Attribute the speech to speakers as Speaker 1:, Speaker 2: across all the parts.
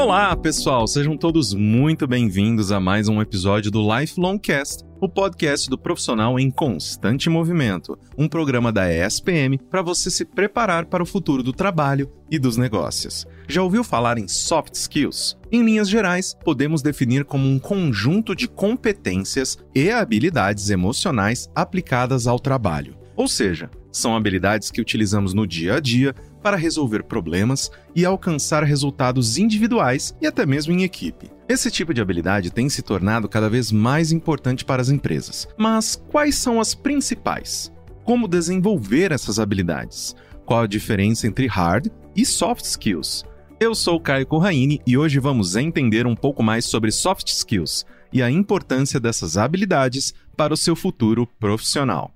Speaker 1: Olá, pessoal, sejam todos muito bem-vindos a mais um episódio do Lifelong Cast, o podcast do profissional em constante movimento, um programa da ESPM para você se preparar para o futuro do trabalho e dos negócios. Já ouviu falar em soft skills? Em linhas gerais, podemos definir como um conjunto de competências e habilidades emocionais aplicadas ao trabalho. Ou seja, são habilidades que utilizamos no dia a dia para resolver problemas e alcançar resultados individuais e até mesmo em equipe. Esse tipo de habilidade tem se tornado cada vez mais importante para as empresas. Mas quais são as principais? Como desenvolver essas habilidades? Qual a diferença entre hard e soft skills? Eu sou Caio Corraine e hoje vamos entender um pouco mais sobre soft skills e a importância dessas habilidades para o seu futuro profissional.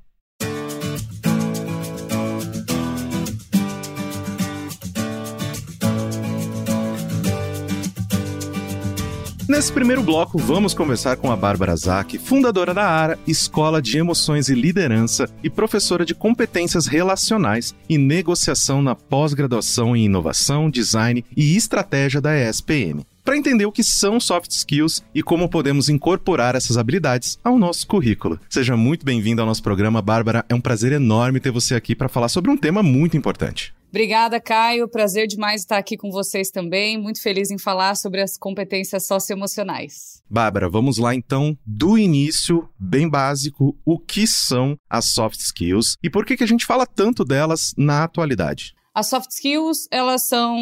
Speaker 1: Nesse primeiro bloco, vamos conversar com a Bárbara Zack, fundadora da ARA, Escola de Emoções e Liderança e professora de competências relacionais e negociação na pós-graduação em inovação, design e estratégia da ESPM para entender o que são soft skills e como podemos incorporar essas habilidades ao nosso currículo. Seja muito bem-vinda ao nosso programa, Bárbara. É um prazer enorme ter você aqui para falar sobre um tema muito importante.
Speaker 2: Obrigada, Caio. Prazer demais estar aqui com vocês também. Muito feliz em falar sobre as competências socioemocionais.
Speaker 1: Bárbara, vamos lá então do início, bem básico, o que são as soft skills e por que, que a gente fala tanto delas na atualidade?
Speaker 2: As soft skills, elas são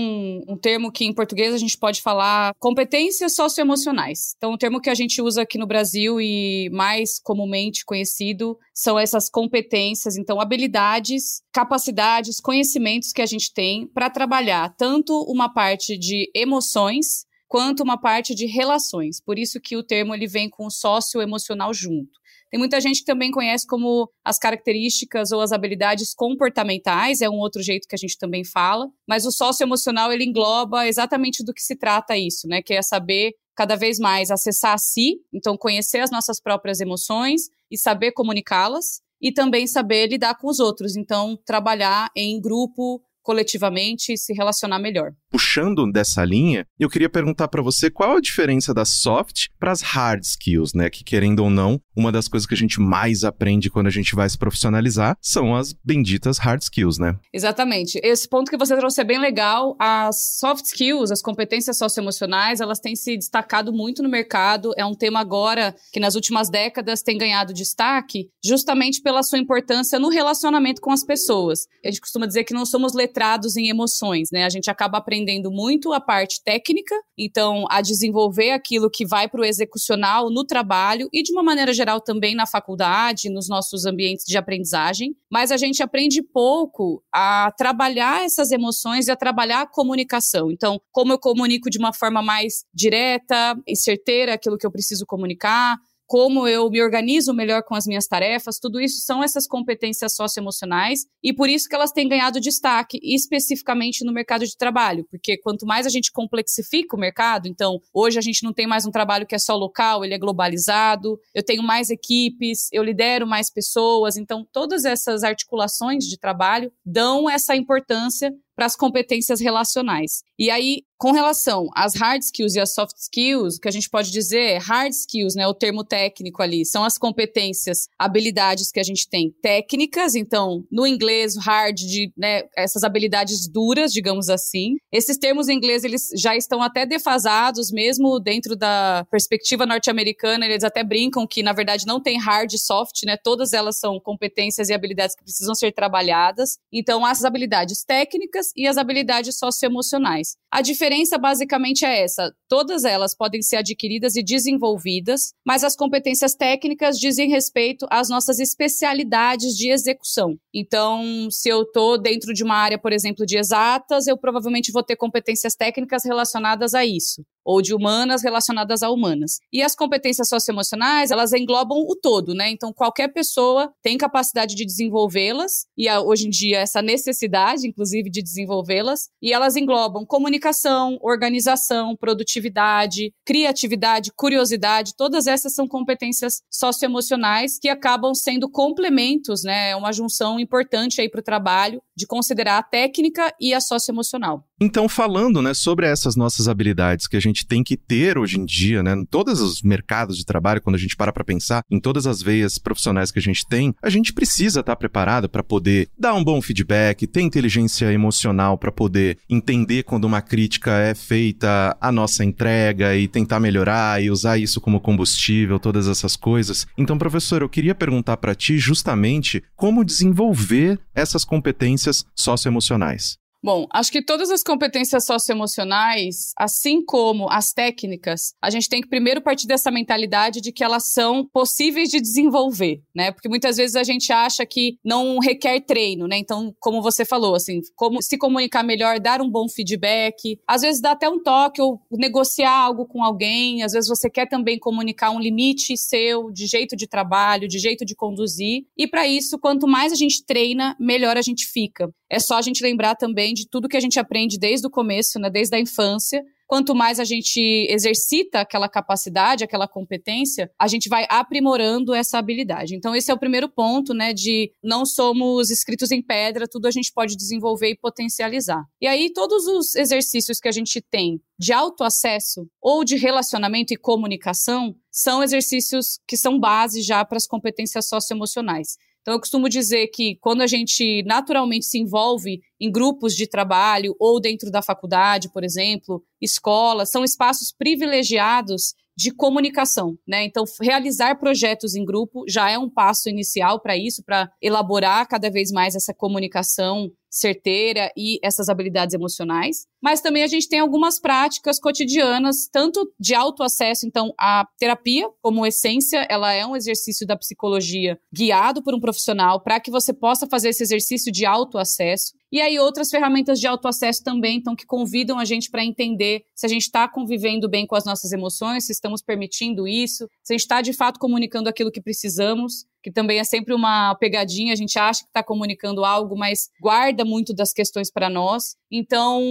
Speaker 2: um termo que em português a gente pode falar competências socioemocionais. Então, o termo que a gente usa aqui no Brasil e mais comumente conhecido são essas competências, então habilidades, capacidades, conhecimentos que a gente tem para trabalhar tanto uma parte de emoções quanto uma parte de relações. Por isso que o termo ele vem com o socioemocional junto. Tem muita gente que também conhece como as características ou as habilidades comportamentais, é um outro jeito que a gente também fala, mas o socioemocional ele engloba exatamente do que se trata isso, né? Que é saber cada vez mais acessar a si, então conhecer as nossas próprias emoções e saber comunicá-las e também saber lidar com os outros, então trabalhar em grupo, coletivamente e se relacionar melhor.
Speaker 1: Puxando dessa linha, eu queria perguntar para você qual a diferença das soft para as hard skills, né? Que querendo ou não, uma das coisas que a gente mais aprende quando a gente vai se profissionalizar são as benditas hard skills, né?
Speaker 2: Exatamente. Esse ponto que você trouxe é bem legal. As soft skills, as competências socioemocionais, elas têm se destacado muito no mercado. É um tema agora que nas últimas décadas tem ganhado destaque, justamente pela sua importância no relacionamento com as pessoas. A gente costuma dizer que não somos letrados em emoções, né? A gente acaba aprendendo muito a parte técnica, então a desenvolver aquilo que vai para o execucional no trabalho e de uma maneira geral também na faculdade, nos nossos ambientes de aprendizagem, mas a gente aprende pouco a trabalhar essas emoções e a trabalhar a comunicação. Então, como eu comunico de uma forma mais direta e certeira aquilo que eu preciso comunicar, como eu me organizo melhor com as minhas tarefas, tudo isso são essas competências socioemocionais e por isso que elas têm ganhado destaque, especificamente no mercado de trabalho, porque quanto mais a gente complexifica o mercado, então hoje a gente não tem mais um trabalho que é só local, ele é globalizado, eu tenho mais equipes, eu lidero mais pessoas, então todas essas articulações de trabalho dão essa importância para as competências relacionais. E aí, com relação às hard skills e às soft skills, o que a gente pode dizer é hard skills, né, o termo técnico ali, são as competências, habilidades que a gente tem técnicas, então, no inglês, hard, de, né, essas habilidades duras, digamos assim. Esses termos em inglês, eles já estão até defasados, mesmo dentro da perspectiva norte-americana, eles até brincam que, na verdade, não tem hard e soft, né, todas elas são competências e habilidades que precisam ser trabalhadas. Então, essas habilidades técnicas e as habilidades socioemocionais. A diferença basicamente é essa: todas elas podem ser adquiridas e desenvolvidas, mas as competências técnicas dizem respeito às nossas especialidades de execução. Então, se eu estou dentro de uma área, por exemplo, de exatas, eu provavelmente vou ter competências técnicas relacionadas a isso. Ou de humanas relacionadas a humanas. E as competências socioemocionais, elas englobam o todo, né? Então, qualquer pessoa tem capacidade de desenvolvê-las, e hoje em dia essa necessidade, inclusive, de desenvolvê-las, e elas englobam comunicação, organização, produtividade, criatividade, curiosidade, todas essas são competências socioemocionais que acabam sendo complementos, né? É uma junção importante aí para o trabalho de considerar a técnica e a socioemocional.
Speaker 1: Então, falando né, sobre essas nossas habilidades que a gente tem que ter hoje em dia, né, em todos os mercados de trabalho, quando a gente para para pensar em todas as veias profissionais que a gente tem, a gente precisa estar tá preparado para poder dar um bom feedback, ter inteligência emocional para poder entender quando uma crítica é feita a nossa entrega e tentar melhorar e usar isso como combustível, todas essas coisas. Então, professor, eu queria perguntar para ti justamente como desenvolver essas competências socioemocionais.
Speaker 2: Bom, acho que todas as competências socioemocionais, assim como as técnicas, a gente tem que primeiro partir dessa mentalidade de que elas são possíveis de desenvolver, né? Porque muitas vezes a gente acha que não requer treino, né? Então, como você falou, assim, como se comunicar melhor, dar um bom feedback, às vezes dá até um toque ou negociar algo com alguém, às vezes você quer também comunicar um limite seu de jeito de trabalho, de jeito de conduzir. E para isso, quanto mais a gente treina, melhor a gente fica. É só a gente lembrar também de tudo que a gente aprende desde o começo, né, desde a infância. Quanto mais a gente exercita aquela capacidade, aquela competência, a gente vai aprimorando essa habilidade. Então, esse é o primeiro ponto, né? De não somos escritos em pedra, tudo a gente pode desenvolver e potencializar. E aí, todos os exercícios que a gente tem de autoacesso ou de relacionamento e comunicação são exercícios que são base já para as competências socioemocionais. Então, eu costumo dizer que quando a gente naturalmente se envolve em grupos de trabalho ou dentro da faculdade, por exemplo, escola, são espaços privilegiados de comunicação, né? Então, realizar projetos em grupo já é um passo inicial para isso, para elaborar cada vez mais essa comunicação certeira e essas habilidades emocionais. Mas também a gente tem algumas práticas cotidianas, tanto de autoacesso, então a terapia, como essência, ela é um exercício da psicologia guiado por um profissional para que você possa fazer esse exercício de autoacesso. E aí outras ferramentas de autoacesso também, então que convidam a gente para entender se a gente está convivendo bem com as nossas emoções, se estamos permitindo isso, se a gente está de fato comunicando aquilo que precisamos que também é sempre uma pegadinha, a gente acha que está comunicando algo, mas guarda muito das questões para nós. Então,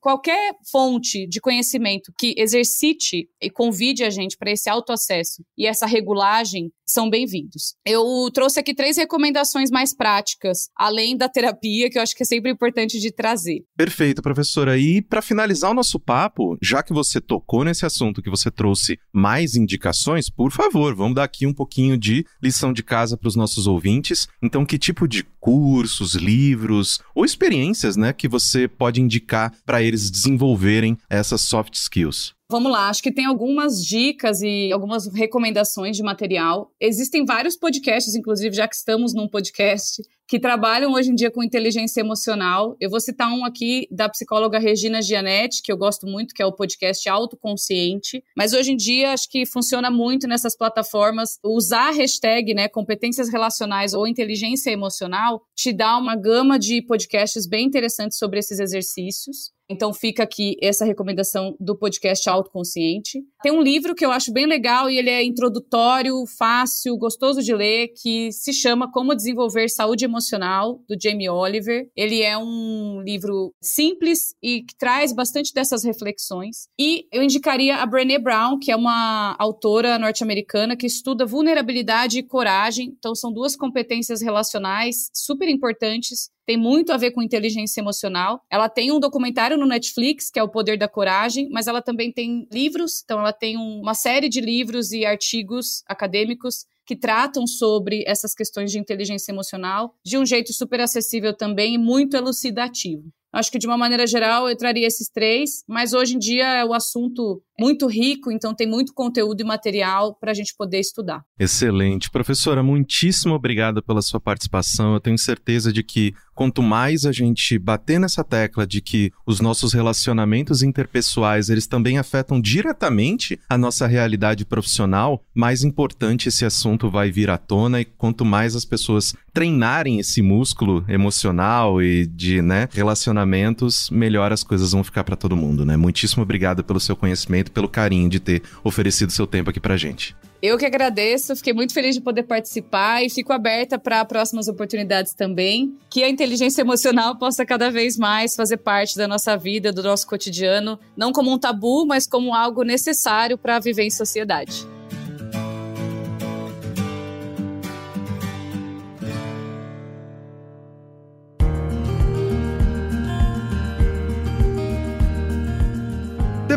Speaker 2: qualquer fonte de conhecimento que exercite e convide a gente para esse autoacesso e essa regulagem são bem-vindos. Eu trouxe aqui três recomendações mais práticas, além da terapia, que eu acho que é sempre importante de trazer.
Speaker 1: Perfeito, professora. E para finalizar o nosso papo, já que você tocou nesse assunto, que você trouxe mais indicações, por favor, vamos dar aqui um pouquinho de lição de casa para os nossos ouvintes. Então, que tipo de cursos, livros ou experiências, né, que você pode indicar para eles desenvolverem essas soft skills?
Speaker 2: Vamos lá, acho que tem algumas dicas e algumas recomendações de material. Existem vários podcasts, inclusive, já que estamos num podcast, que trabalham hoje em dia com inteligência emocional. Eu vou citar um aqui da psicóloga Regina Gianetti, que eu gosto muito, que é o podcast Autoconsciente. Mas hoje em dia acho que funciona muito nessas plataformas. Usar a hashtag, né, competências relacionais ou inteligência emocional, te dá uma gama de podcasts bem interessantes sobre esses exercícios. Então fica aqui essa recomendação do podcast Autoconsciente. Tem um livro que eu acho bem legal e ele é introdutório, fácil, gostoso de ler, que se chama Como Desenvolver Saúde Emocional, do Jamie Oliver. Ele é um livro simples e que traz bastante dessas reflexões. E eu indicaria a Brené Brown, que é uma autora norte-americana que estuda vulnerabilidade e coragem. Então são duas competências relacionais super importantes tem muito a ver com inteligência emocional. Ela tem um documentário no Netflix, que é O Poder da Coragem, mas ela também tem livros, então ela tem uma série de livros e artigos acadêmicos que tratam sobre essas questões de inteligência emocional de um jeito super acessível também e muito elucidativo. Acho que de uma maneira geral eu traria esses três, mas hoje em dia é o assunto muito rico, então tem muito conteúdo e material para a gente poder estudar.
Speaker 1: Excelente. Professora, muitíssimo obrigada pela sua participação. Eu tenho certeza de que quanto mais a gente bater nessa tecla de que os nossos relacionamentos interpessoais, eles também afetam diretamente a nossa realidade profissional, mais importante esse assunto vai vir à tona e quanto mais as pessoas treinarem esse músculo emocional e de, né, relacionamentos, melhor as coisas vão ficar para todo mundo, né? Muitíssimo obrigado pelo seu conhecimento muito pelo carinho de ter oferecido seu tempo aqui pra gente.
Speaker 2: Eu que agradeço, fiquei muito feliz de poder participar e fico aberta para próximas oportunidades também. Que a inteligência emocional possa cada vez mais fazer parte da nossa vida, do nosso cotidiano, não como um tabu, mas como algo necessário para viver em sociedade.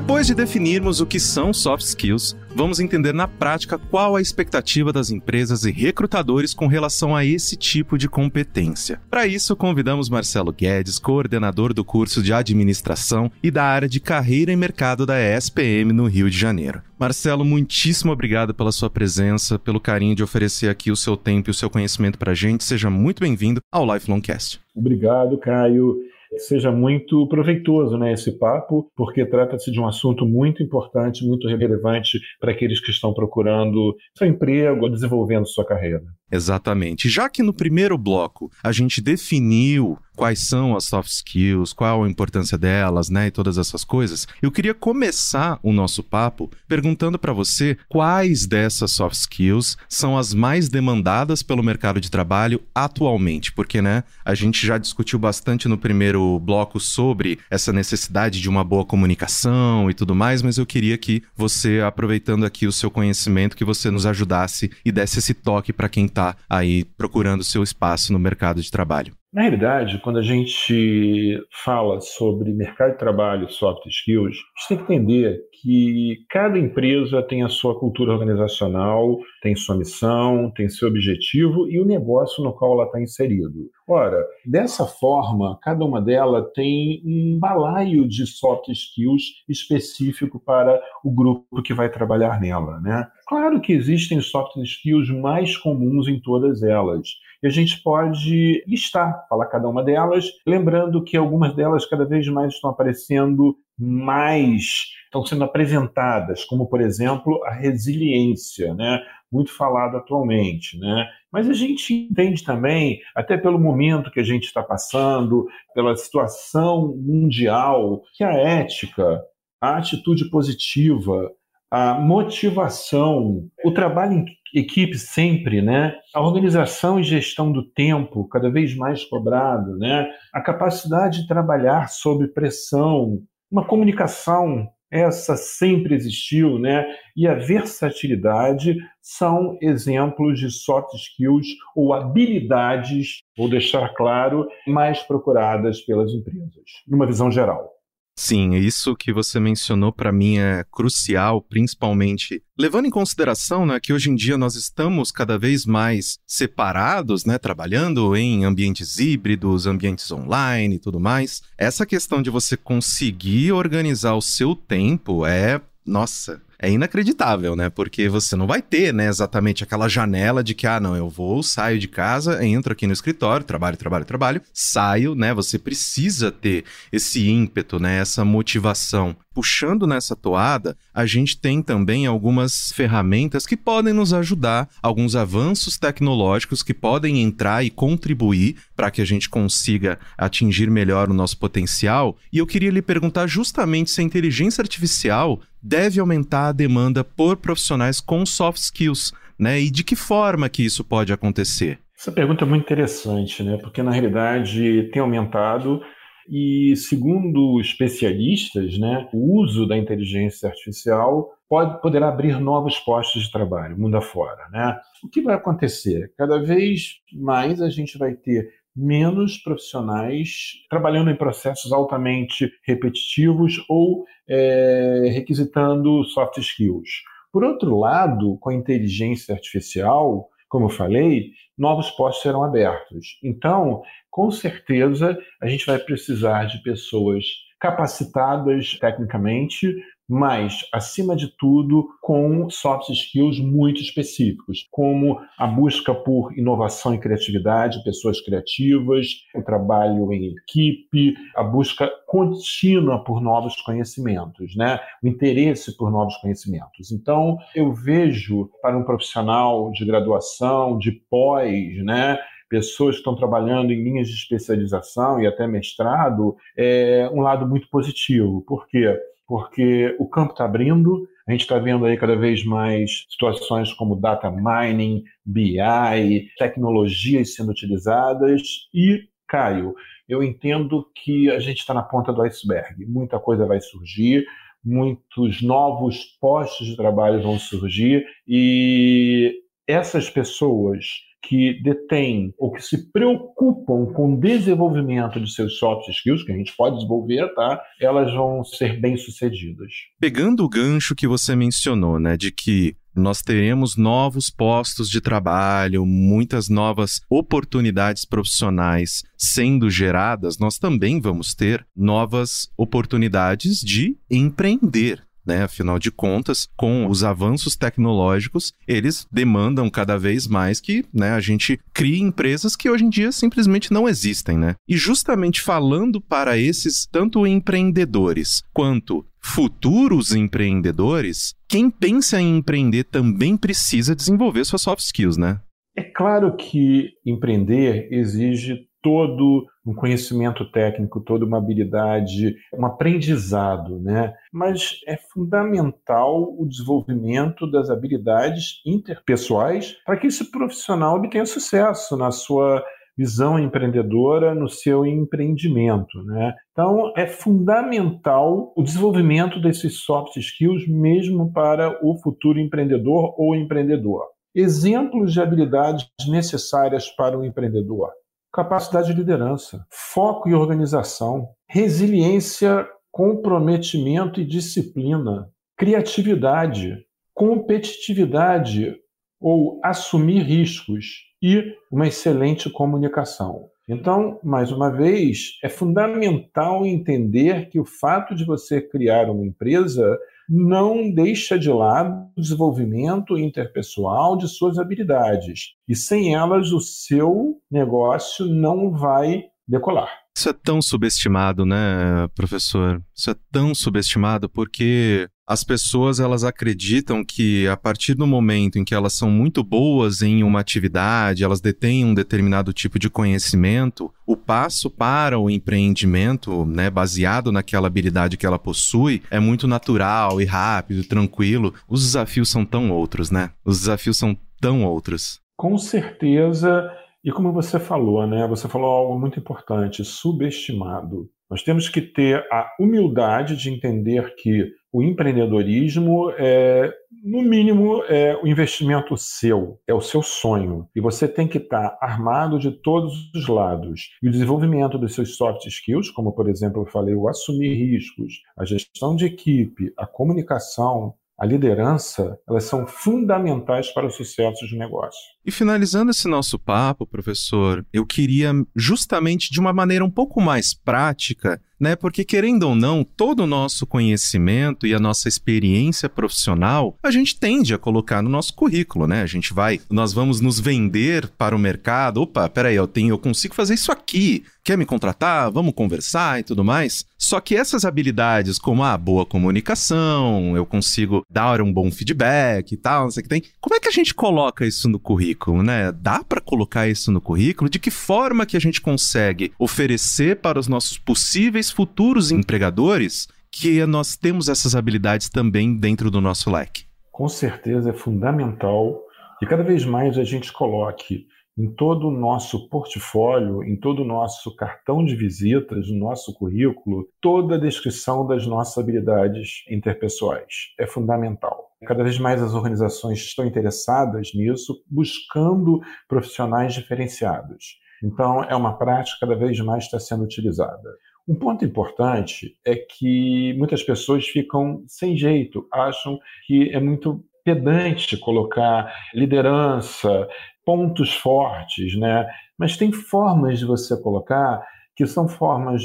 Speaker 1: Depois de definirmos o que são soft skills, vamos entender na prática qual a expectativa das empresas e recrutadores com relação a esse tipo de competência. Para isso, convidamos Marcelo Guedes, coordenador do curso de administração e da área de carreira e mercado da ESPM no Rio de Janeiro. Marcelo, muitíssimo obrigado pela sua presença, pelo carinho de oferecer aqui o seu tempo e o seu conhecimento para a gente. Seja muito bem-vindo ao Lifelong Cast.
Speaker 3: Obrigado, Caio seja muito proveitoso né, esse papo, porque trata-se de um assunto muito importante, muito relevante para aqueles que estão procurando seu emprego, desenvolvendo sua carreira.
Speaker 1: Exatamente. Já que no primeiro bloco a gente definiu quais são as soft skills, qual a importância delas, né, e todas essas coisas, eu queria começar o nosso papo perguntando para você quais dessas soft skills são as mais demandadas pelo mercado de trabalho atualmente, porque, né, a gente já discutiu bastante no primeiro bloco sobre essa necessidade de uma boa comunicação e tudo mais, mas eu queria que você, aproveitando aqui o seu conhecimento, que você nos ajudasse e desse esse toque para quem está aí procurando seu espaço no mercado de trabalho.
Speaker 3: Na realidade, quando a gente fala sobre mercado de trabalho, soft skills, a gente tem que entender que cada empresa tem a sua cultura organizacional, tem sua missão, tem seu objetivo e o negócio no qual ela está inserido. Ora, dessa forma, cada uma delas tem um balaio de soft skills específico para o grupo que vai trabalhar nela, né? Claro que existem soft skills mais comuns em todas elas. E a gente pode listar, falar cada uma delas, lembrando que algumas delas cada vez mais estão aparecendo mais, estão sendo apresentadas, como por exemplo a resiliência, né? muito falado atualmente, né? Mas a gente entende também, até pelo momento que a gente está passando, pela situação mundial, que a ética, a atitude positiva, a motivação, o trabalho em equipe sempre, né? A organização e gestão do tempo cada vez mais cobrado, né? A capacidade de trabalhar sob pressão, uma comunicação essa sempre existiu, né? E a versatilidade são exemplos de soft skills ou habilidades, vou deixar claro, mais procuradas pelas empresas, numa visão geral.
Speaker 1: Sim, isso que você mencionou para mim é crucial, principalmente levando em consideração né, que hoje em dia nós estamos cada vez mais separados, né, trabalhando em ambientes híbridos, ambientes online e tudo mais. Essa questão de você conseguir organizar o seu tempo é, nossa, é inacreditável, né? Porque você não vai ter, né, exatamente aquela janela de que, ah, não, eu vou, saio de casa, entro aqui no escritório, trabalho, trabalho, trabalho, saio, né? Você precisa ter esse ímpeto, né, essa motivação. Puxando nessa toada, a gente tem também algumas ferramentas que podem nos ajudar, alguns avanços tecnológicos que podem entrar e contribuir para que a gente consiga atingir melhor o nosso potencial. E eu queria lhe perguntar justamente se a inteligência artificial deve aumentar a demanda por profissionais com soft skills, né? E de que forma que isso pode acontecer?
Speaker 3: Essa pergunta é muito interessante, né? Porque na realidade tem aumentado e segundo especialistas, né, o uso da inteligência artificial pode poderá abrir novos postos de trabalho mundo afora, né? O que vai acontecer? Cada vez mais a gente vai ter menos profissionais trabalhando em processos altamente repetitivos ou é, requisitando soft skills. Por outro lado, com a inteligência artificial, como eu falei, novos postos serão abertos. Então, com certeza, a gente vai precisar de pessoas capacitadas tecnicamente, mas, acima de tudo, com soft skills muito específicos, como a busca por inovação e criatividade, pessoas criativas, o trabalho em equipe, a busca contínua por novos conhecimentos, né? o interesse por novos conhecimentos. Então, eu vejo para um profissional de graduação, de pós, né? pessoas que estão trabalhando em linhas de especialização e até mestrado, é um lado muito positivo. Por quê? Porque o campo está abrindo, a gente está vendo aí cada vez mais situações como data mining, BI, tecnologias sendo utilizadas e, Caio, eu entendo que a gente está na ponta do iceberg. Muita coisa vai surgir, muitos novos postos de trabalho vão surgir e essas pessoas que detêm ou que se preocupam com o desenvolvimento de seus soft skills, que a gente pode desenvolver, tá? Elas vão ser bem-sucedidas.
Speaker 1: Pegando o gancho que você mencionou, né, de que nós teremos novos postos de trabalho, muitas novas oportunidades profissionais sendo geradas, nós também vamos ter novas oportunidades de empreender né? Afinal de contas, com os avanços tecnológicos, eles demandam cada vez mais que né, a gente crie empresas que hoje em dia simplesmente não existem, né? E justamente falando para esses tanto empreendedores quanto futuros empreendedores, quem pensa em empreender também precisa desenvolver suas soft skills, né?
Speaker 3: É claro que empreender exige todo um conhecimento técnico, toda uma habilidade, um aprendizado, né? Mas é fundamental o desenvolvimento das habilidades interpessoais para que esse profissional obtenha sucesso na sua visão empreendedora, no seu empreendimento, né? Então é fundamental o desenvolvimento desses soft skills mesmo para o futuro empreendedor ou empreendedor. Exemplos de habilidades necessárias para o empreendedor capacidade de liderança, foco e organização, resiliência, comprometimento e disciplina, criatividade, competitividade ou assumir riscos e uma excelente comunicação. Então, mais uma vez, é fundamental entender que o fato de você criar uma empresa não deixa de lado o desenvolvimento interpessoal de suas habilidades. E sem elas, o seu negócio não vai decolar.
Speaker 1: Isso é tão subestimado, né, professor? Isso é tão subestimado porque as pessoas elas acreditam que a partir do momento em que elas são muito boas em uma atividade, elas detêm um determinado tipo de conhecimento, o passo para o empreendimento, né, baseado naquela habilidade que ela possui, é muito natural e rápido, tranquilo. Os desafios são tão outros, né? Os desafios são tão outros.
Speaker 3: Com certeza e como você falou, né? Você falou algo muito importante, subestimado. Nós temos que ter a humildade de entender que o empreendedorismo é, no mínimo, é o investimento seu, é o seu sonho. E você tem que estar armado de todos os lados. E o desenvolvimento dos seus soft skills, como por exemplo eu falei, o assumir riscos, a gestão de equipe, a comunicação, a liderança, elas são fundamentais para o sucesso de negócio.
Speaker 1: E finalizando esse nosso papo, professor, eu queria justamente de uma maneira um pouco mais prática né? Porque querendo ou não, todo o nosso conhecimento e a nossa experiência profissional, a gente tende a colocar no nosso currículo, né? A gente vai, nós vamos nos vender para o mercado. Opa, peraí, eu tenho, eu consigo fazer isso aqui. Quer me contratar? Vamos conversar e tudo mais. Só que essas habilidades, como a boa comunicação, eu consigo dar um bom feedback e tal, não sei o que tem. Como é que a gente coloca isso no currículo, né? Dá para colocar isso no currículo? De que forma que a gente consegue oferecer para os nossos possíveis futuros empregadores que nós temos essas habilidades também dentro do nosso leque.
Speaker 3: Com certeza é fundamental que cada vez mais a gente coloque em todo o nosso portfólio, em todo o nosso cartão de visitas, no nosso currículo, toda a descrição das nossas habilidades interpessoais. É fundamental. Cada vez mais as organizações estão interessadas nisso, buscando profissionais diferenciados. Então, é uma prática que cada vez mais está sendo utilizada. Um ponto importante é que muitas pessoas ficam sem jeito, acham que é muito pedante colocar liderança, pontos fortes, né? Mas tem formas de você colocar que são formas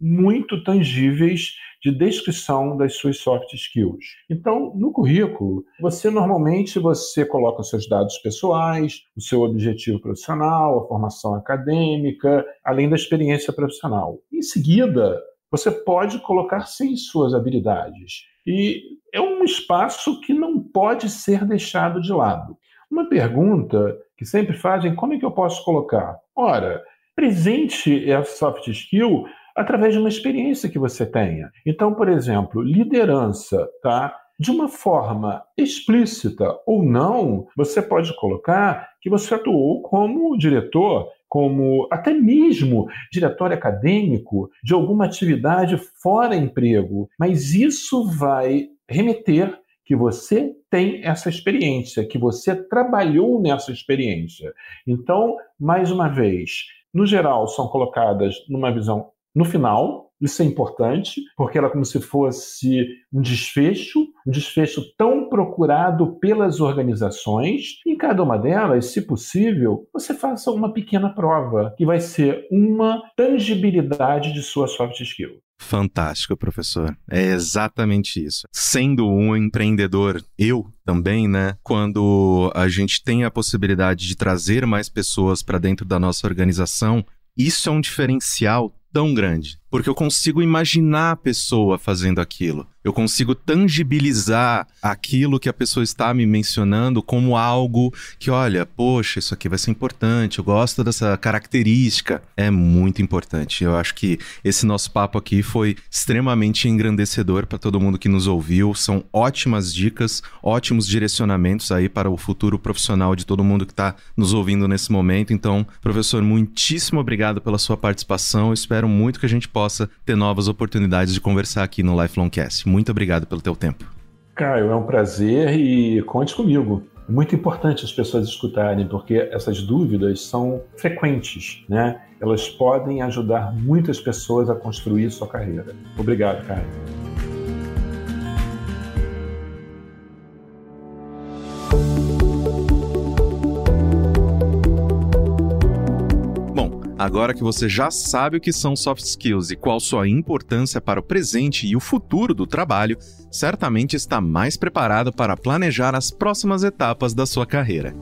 Speaker 3: muito tangíveis de descrição das suas soft skills. Então, no currículo, você normalmente você coloca seus dados pessoais, o seu objetivo profissional, a formação acadêmica, além da experiência profissional. Em seguida, você pode colocar sim suas habilidades. E é um espaço que não pode ser deixado de lado. Uma pergunta que sempre fazem, como é que eu posso colocar? Ora, presente essa soft skill através de uma experiência que você tenha. Então, por exemplo, liderança, tá? De uma forma explícita ou não, você pode colocar que você atuou como diretor, como até mesmo diretor acadêmico de alguma atividade fora emprego, mas isso vai remeter que você tem essa experiência, que você trabalhou nessa experiência. Então, mais uma vez, no geral, são colocadas numa visão no final, isso é importante, porque ela é como se fosse um desfecho, um desfecho tão procurado pelas organizações. Em cada uma delas, se possível, você faça uma pequena prova, que vai ser uma tangibilidade de sua soft skill.
Speaker 1: Fantástico, professor. É exatamente isso. Sendo um empreendedor, eu também, né? Quando a gente tem a possibilidade de trazer mais pessoas para dentro da nossa organização, isso é um diferencial tão grande, porque eu consigo imaginar a pessoa fazendo aquilo. Eu consigo tangibilizar aquilo que a pessoa está me mencionando como algo que, olha, poxa, isso aqui vai ser importante, eu gosto dessa característica. É muito importante. Eu acho que esse nosso papo aqui foi extremamente engrandecedor para todo mundo que nos ouviu. São ótimas dicas, ótimos direcionamentos aí para o futuro profissional de todo mundo que está nos ouvindo nesse momento. Então, professor, muitíssimo obrigado pela sua participação. espero muito que a gente possa ter novas oportunidades de conversar aqui no Lifelong Cast. Muito obrigado pelo teu tempo.
Speaker 3: Caio, é um prazer e conte comigo. É muito importante as pessoas escutarem, porque essas dúvidas são frequentes, né? Elas podem ajudar muitas pessoas a construir sua carreira. Obrigado, Caio.
Speaker 1: Agora que você já sabe o que são soft skills e qual sua importância para o presente e o futuro do trabalho, certamente está mais preparado para planejar as próximas etapas da sua carreira.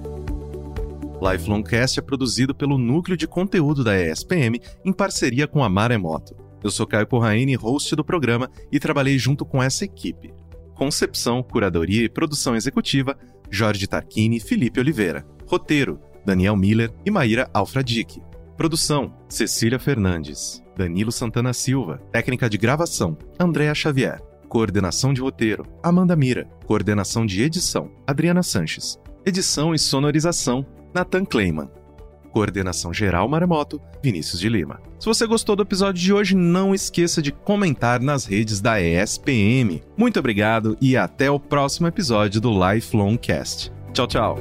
Speaker 1: Lifelong Cast é produzido pelo Núcleo de Conteúdo da ESPM em parceria com a Maremoto. Eu sou Caio Corraine, host do programa, e trabalhei junto com essa equipe. Concepção, curadoria e produção executiva, Jorge Tarquini e Felipe Oliveira. Roteiro, Daniel Miller e Maíra Alfradique. Produção: Cecília Fernandes, Danilo Santana Silva. Técnica de gravação: Andréa Xavier. Coordenação de roteiro: Amanda Mira. Coordenação de edição: Adriana Sanches. Edição e sonorização: Nathan Kleiman. Coordenação geral Maremoto, Vinícius de Lima. Se você gostou do episódio de hoje, não esqueça de comentar nas redes da ESPM. Muito obrigado e até o próximo episódio do Lifelong Cast. Tchau, tchau.